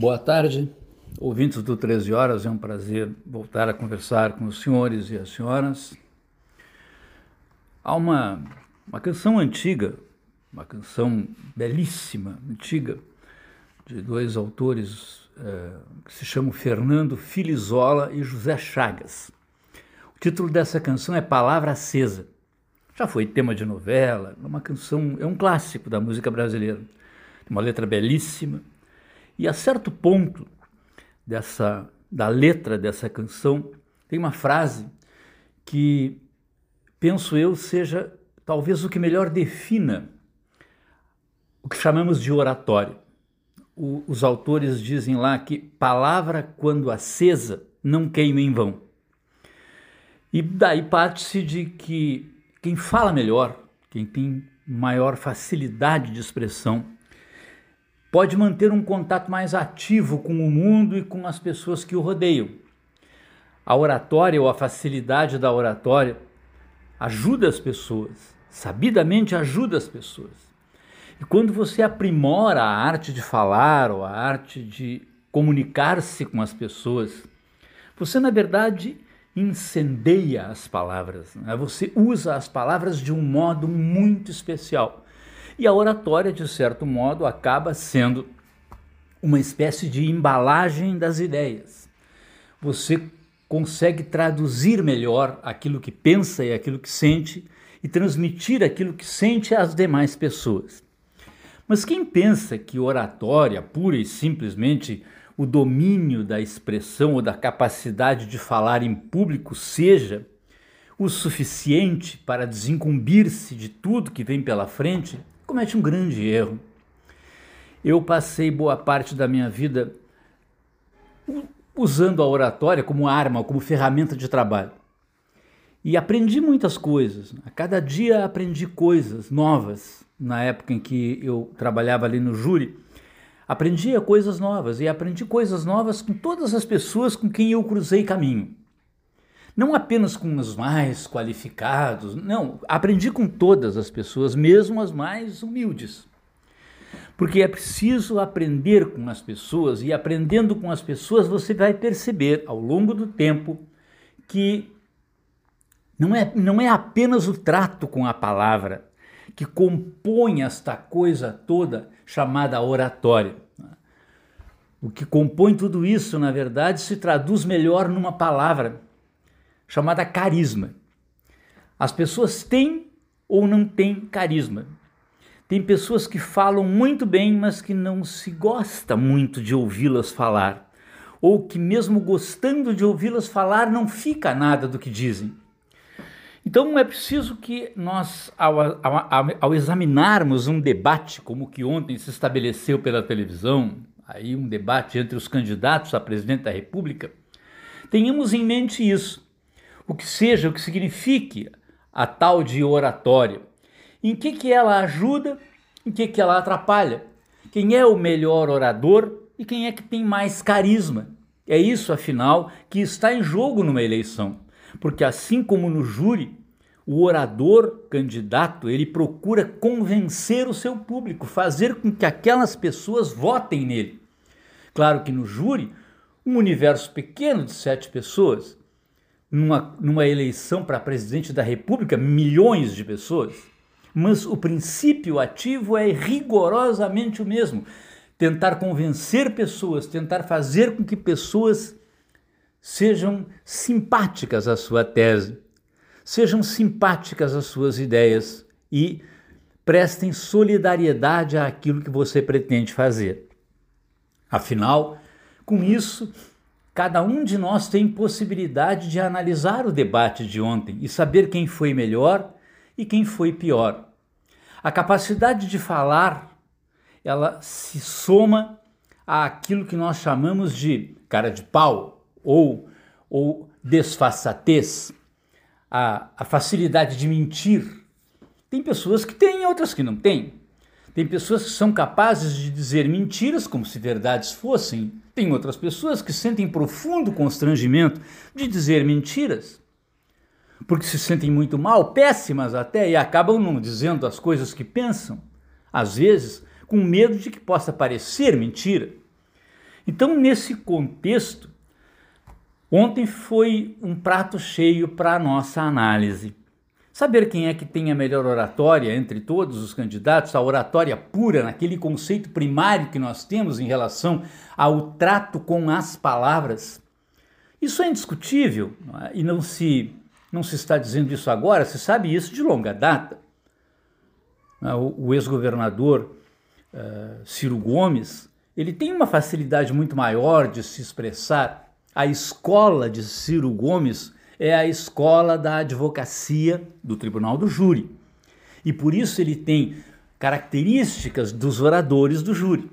Boa tarde, ouvintes do 13 Horas. É um prazer voltar a conversar com os senhores e as senhoras. Há uma, uma canção antiga, uma canção belíssima, antiga, de dois autores é, que se chamam Fernando Filizola e José Chagas. O título dessa canção é Palavra Acesa. Já foi tema de novela, é uma canção, é um clássico da música brasileira. Uma letra belíssima e a certo ponto dessa da letra dessa canção tem uma frase que penso eu seja talvez o que melhor defina o que chamamos de oratório. O, os autores dizem lá que palavra quando acesa não queima em vão. E daí parte-se de que quem fala melhor, quem tem maior facilidade de expressão, pode manter um contato mais ativo com o mundo e com as pessoas que o rodeiam. A oratória ou a facilidade da oratória ajuda as pessoas, sabidamente ajuda as pessoas. E quando você aprimora a arte de falar ou a arte de comunicar-se com as pessoas, você na verdade incendeia as palavras, né? você usa as palavras de um modo muito especial. E a oratória, de certo modo, acaba sendo uma espécie de embalagem das ideias. Você consegue traduzir melhor aquilo que pensa e aquilo que sente e transmitir aquilo que sente às demais pessoas. Mas quem pensa que oratória, pura e simplesmente o domínio da expressão ou da capacidade de falar em público, seja o suficiente para desincumbir-se de tudo que vem pela frente, comete um grande erro. Eu passei boa parte da minha vida usando a oratória como arma, como ferramenta de trabalho. E aprendi muitas coisas. A cada dia aprendi coisas novas. Na época em que eu trabalhava ali no júri, aprendia coisas novas e aprendi coisas novas com todas as pessoas com quem eu cruzei caminho. Não apenas com os mais qualificados, não, aprendi com todas as pessoas, mesmo as mais humildes. Porque é preciso aprender com as pessoas, e aprendendo com as pessoas você vai perceber ao longo do tempo que não é, não é apenas o trato com a palavra que compõe esta coisa toda chamada oratória. O que compõe tudo isso, na verdade, se traduz melhor numa palavra chamada carisma. As pessoas têm ou não têm carisma. Tem pessoas que falam muito bem, mas que não se gosta muito de ouvi-las falar, ou que, mesmo gostando de ouvi-las falar, não fica nada do que dizem. Então é preciso que nós, ao, ao, ao, examinarmos um debate como o que ontem se estabeleceu pela televisão, aí um debate entre os candidatos a presidente da República, tenhamos em mente isso o que seja, o que signifique a tal de oratória. Em que, que ela ajuda, em que, que ela atrapalha. Quem é o melhor orador e quem é que tem mais carisma. É isso, afinal, que está em jogo numa eleição. Porque assim como no júri, o orador candidato, ele procura convencer o seu público, fazer com que aquelas pessoas votem nele. Claro que no júri, um universo pequeno de sete pessoas, numa, numa eleição para presidente da República, milhões de pessoas. Mas o princípio ativo é rigorosamente o mesmo: tentar convencer pessoas, tentar fazer com que pessoas sejam simpáticas à sua tese, sejam simpáticas às suas ideias e prestem solidariedade àquilo que você pretende fazer. Afinal, com isso, Cada um de nós tem possibilidade de analisar o debate de ontem e saber quem foi melhor e quem foi pior. A capacidade de falar, ela se soma àquilo que nós chamamos de cara de pau ou, ou desfaçatez, a, a facilidade de mentir. Tem pessoas que têm, outras que não têm. Tem pessoas que são capazes de dizer mentiras como se verdades fossem. Tem outras pessoas que sentem profundo constrangimento de dizer mentiras, porque se sentem muito mal, péssimas até, e acabam não dizendo as coisas que pensam, às vezes com medo de que possa parecer mentira. Então, nesse contexto, ontem foi um prato cheio para a nossa análise. Saber quem é que tem a melhor oratória entre todos os candidatos, a oratória pura, naquele conceito primário que nós temos em relação ao trato com as palavras, isso é indiscutível não é? e não se, não se está dizendo isso agora, se sabe isso de longa data. É? O, ex-governador uh, Ciro Gomes ele tem uma facilidade muito maior de se expressar. A escola de Ciro Gomes é a escola da advocacia do Tribunal do Júri. E por isso ele tem características dos oradores do júri.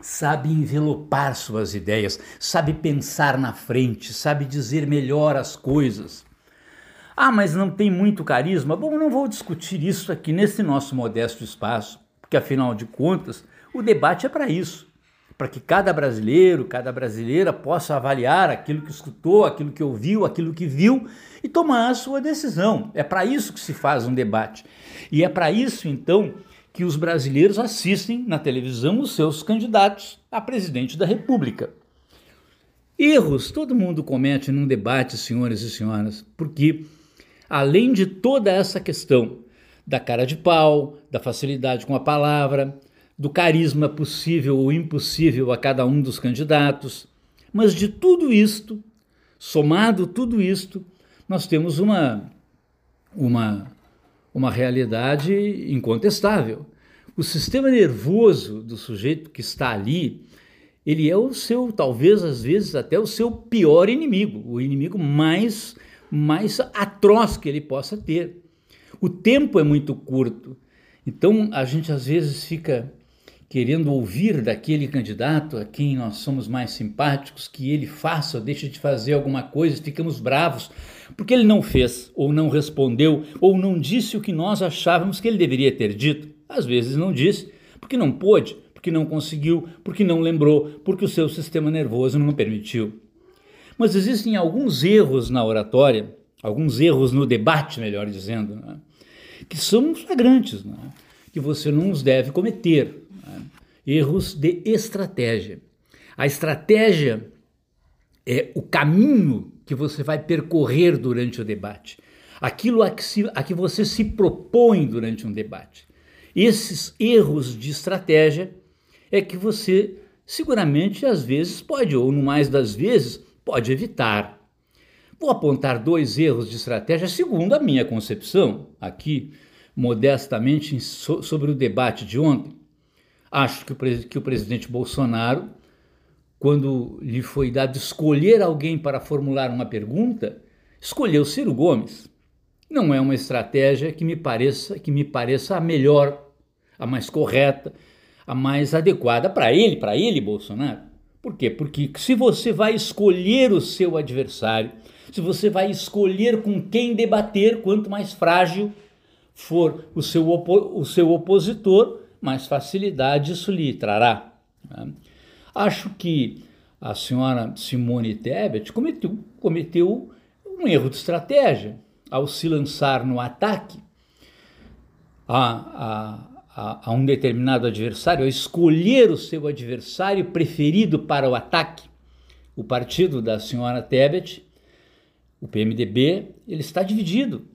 Sabe envelopar suas ideias, sabe pensar na frente, sabe dizer melhor as coisas. Ah, mas não tem muito carisma? Bom, não vou discutir isso aqui nesse nosso modesto espaço, porque afinal de contas, o debate é para isso para que cada brasileiro, cada brasileira possa avaliar aquilo que escutou, aquilo que ouviu, aquilo que viu e tomar a sua decisão. É para isso que se faz um debate. E é para isso, então, que os brasileiros assistem na televisão os seus candidatos a presidente da República. Erros todo mundo comete num debate, senhores e senhoras, porque além de toda essa questão da cara de pau, da facilidade com a palavra, do carisma possível ou impossível a cada um dos candidatos. Mas de tudo isto, somado tudo isto, nós temos uma, uma, uma realidade incontestável. O sistema nervoso do sujeito que está ali, ele é o seu, talvez às vezes até o seu pior inimigo, o inimigo mais, mais atroz que ele possa ter. O tempo é muito curto, então a gente às vezes fica querendo ouvir daquele candidato a quem nós somos mais simpáticos que ele faça deixe de fazer alguma coisa, ficamos bravos porque ele não fez, ou não respondeu, ou não disse o que nós achávamos que ele deveria ter dito. Às vezes não disse, porque não pôde, porque não conseguiu, porque não lembrou, porque o seu sistema nervoso não permitiu. Mas existem alguns erros na oratória, alguns erros no debate, melhor dizendo, né? que são flagrantes, né? que você não os deve cometer erros de estratégia. A estratégia é o caminho que você vai percorrer durante o debate, aquilo a que, se, a que você se propõe durante um debate. Esses erros de estratégia é que você seguramente às vezes pode, ou no mais das vezes, pode evitar. Vou apontar dois erros de estratégia segundo a minha concepção, aqui modestamente sobre o debate de ontem. Acho que o, que o presidente Bolsonaro, quando lhe foi dado escolher alguém para formular uma pergunta, escolheu Ciro Gomes. Não é uma estratégia que me pareça que me pareça a melhor, a mais correta, a mais adequada para ele, para ele Bolsonaro. Por quê? Porque se você vai escolher o seu adversário, se você vai escolher com quem debater, quanto mais frágil for o seu, o seu opositor, mais facilidade isso lhe trará. Né? Acho que a senhora Simone Tebet cometeu, cometeu um erro de estratégia ao se lançar no ataque a, a, a, um determinado adversário, a escolher o seu adversário preferido para o ataque. O partido da senhora Tebet, o PMDB, ele está dividido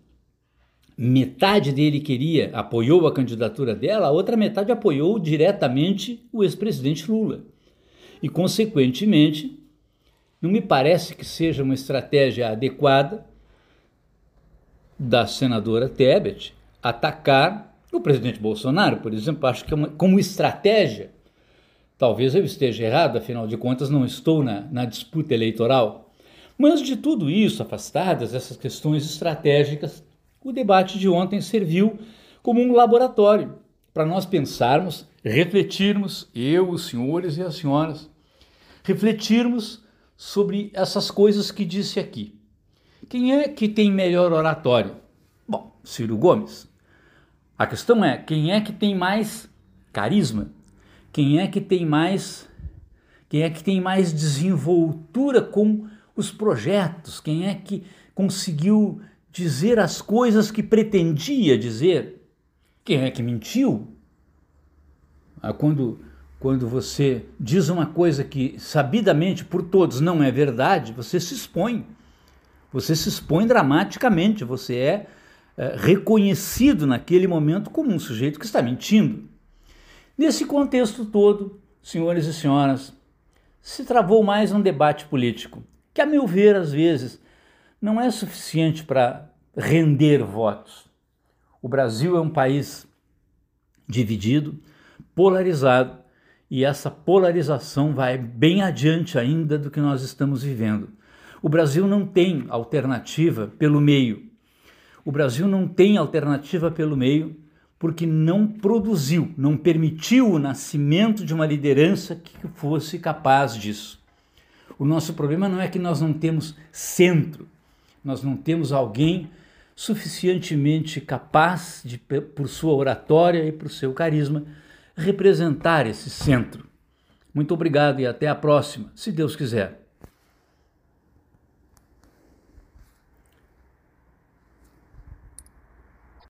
metade dele queria, apoiou a candidatura dela, a outra metade apoiou diretamente o ex-presidente Lula. E, consequentemente, não me parece que seja uma estratégia adequada da senadora Tebet atacar o presidente Bolsonaro, por exemplo. Acho que é uma, como estratégia, talvez eu esteja errado, afinal de contas, não estou na, na disputa eleitoral. Mas de tudo isso, afastadas essas questões estratégicas, o debate de ontem serviu como um laboratório para nós pensarmos, refletirmos, eu, os senhores e as senhoras, refletirmos sobre essas coisas que disse aqui. Quem é que tem melhor oratório? Bom, Ciro Gomes. A questão é quem é que tem mais carisma? Quem é que tem mais quem é que tem mais desenvoltura com os projetos? Quem é que conseguiu dizer as coisas que pretendia dizer. Quem é que mentiu? Ah, quando, quando você diz uma coisa que sabidamente por todos não é verdade, você se expõe. Você se expõe dramaticamente, você é, é reconhecido naquele momento como um sujeito que está mentindo. Nesse contexto todo, senhores e senhoras, se travou mais um debate político, que, a meu ver, às vezes, não é suficiente para render votos. O Brasil é um país dividido, polarizado, e essa polarização vai bem adiante ainda do que nós estamos vivendo. O Brasil não tem alternativa pelo meio. O Brasil não tem alternativa pelo meio porque não produziu, não permitiu o nascimento de uma liderança que fosse capaz disso. O nosso problema não é que nós não temos centro, nós não temos alguém suficientemente capaz de, por sua oratória e por seu carisma, representar esse centro. Muito obrigado e até a próxima, se Deus quiser.